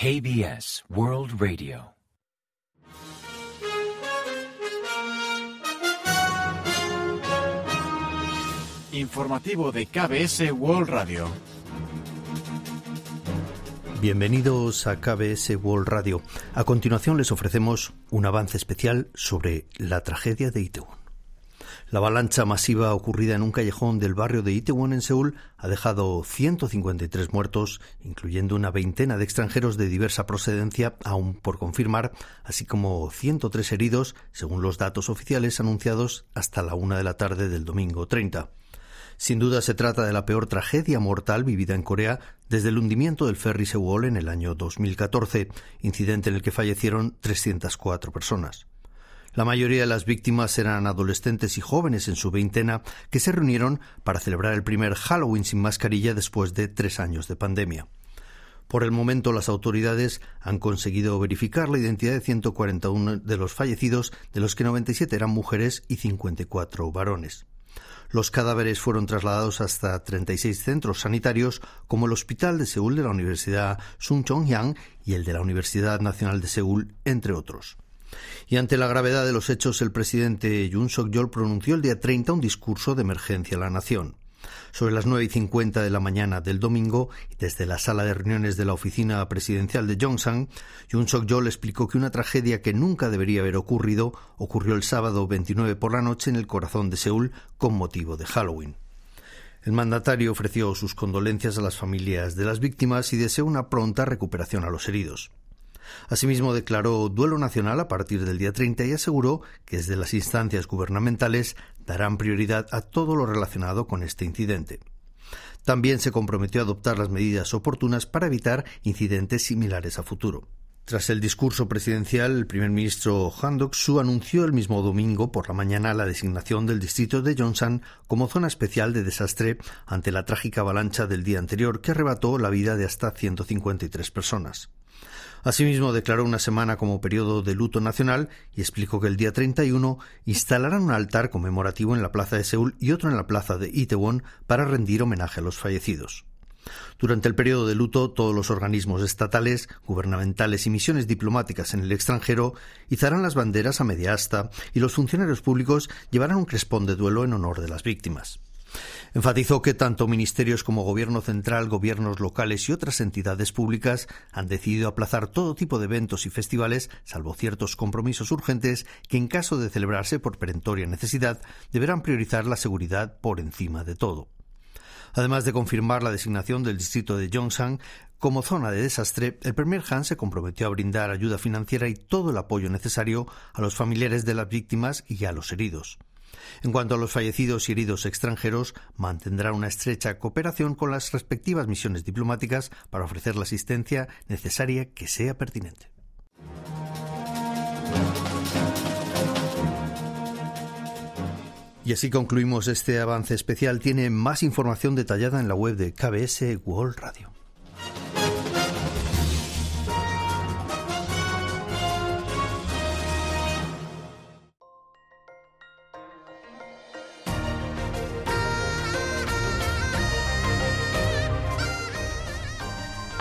KBS World Radio. Informativo de KBS World Radio. Bienvenidos a KBS World Radio. A continuación les ofrecemos un avance especial sobre la tragedia de Itaewon. La avalancha masiva ocurrida en un callejón del barrio de Itaewon en Seúl ha dejado 153 muertos, incluyendo una veintena de extranjeros de diversa procedencia aún por confirmar, así como 103 heridos, según los datos oficiales anunciados hasta la una de la tarde del domingo 30. Sin duda se trata de la peor tragedia mortal vivida en Corea desde el hundimiento del ferry Sewol en el año 2014, incidente en el que fallecieron 304 personas. La mayoría de las víctimas eran adolescentes y jóvenes en su veintena que se reunieron para celebrar el primer Halloween sin mascarilla después de tres años de pandemia. Por el momento, las autoridades han conseguido verificar la identidad de 141 de los fallecidos, de los que 97 eran mujeres y 54 varones. Los cadáveres fueron trasladados hasta 36 centros sanitarios, como el Hospital de Seúl de la Universidad Sun Chong-hyang y el de la Universidad Nacional de Seúl, entre otros. Y ante la gravedad de los hechos, el presidente Yoon Suk-yeol pronunció el día 30 un discurso de emergencia a la nación. Sobre las nueve y cincuenta de la mañana del domingo, desde la sala de reuniones de la oficina presidencial de Yongsan, Yoon Suk-yeol explicó que una tragedia que nunca debería haber ocurrido ocurrió el sábado 29 por la noche en el corazón de Seúl con motivo de Halloween. El mandatario ofreció sus condolencias a las familias de las víctimas y deseó una pronta recuperación a los heridos. Asimismo, declaró duelo nacional a partir del día 30 y aseguró que desde las instancias gubernamentales darán prioridad a todo lo relacionado con este incidente. También se comprometió a adoptar las medidas oportunas para evitar incidentes similares a futuro. Tras el discurso presidencial, el primer ministro Han Dok-soo anunció el mismo domingo por la mañana la designación del distrito de Yongsan como zona especial de desastre ante la trágica avalancha del día anterior que arrebató la vida de hasta 153 personas. Asimismo, declaró una semana como periodo de luto nacional y explicó que el día 31 instalarán un altar conmemorativo en la plaza de Seúl y otro en la plaza de Itaewon para rendir homenaje a los fallecidos. Durante el periodo de luto, todos los organismos estatales, gubernamentales y misiones diplomáticas en el extranjero izarán las banderas a media asta y los funcionarios públicos llevarán un crespón de duelo en honor de las víctimas. Enfatizó que tanto ministerios como Gobierno central, gobiernos locales y otras entidades públicas han decidido aplazar todo tipo de eventos y festivales, salvo ciertos compromisos urgentes que, en caso de celebrarse por perentoria necesidad, deberán priorizar la seguridad por encima de todo. Además de confirmar la designación del distrito de Yongsan como zona de desastre, el Premier Han se comprometió a brindar ayuda financiera y todo el apoyo necesario a los familiares de las víctimas y a los heridos. En cuanto a los fallecidos y heridos extranjeros, mantendrá una estrecha cooperación con las respectivas misiones diplomáticas para ofrecer la asistencia necesaria que sea pertinente. Y así concluimos este avance especial. Tiene más información detallada en la web de KBS World Radio.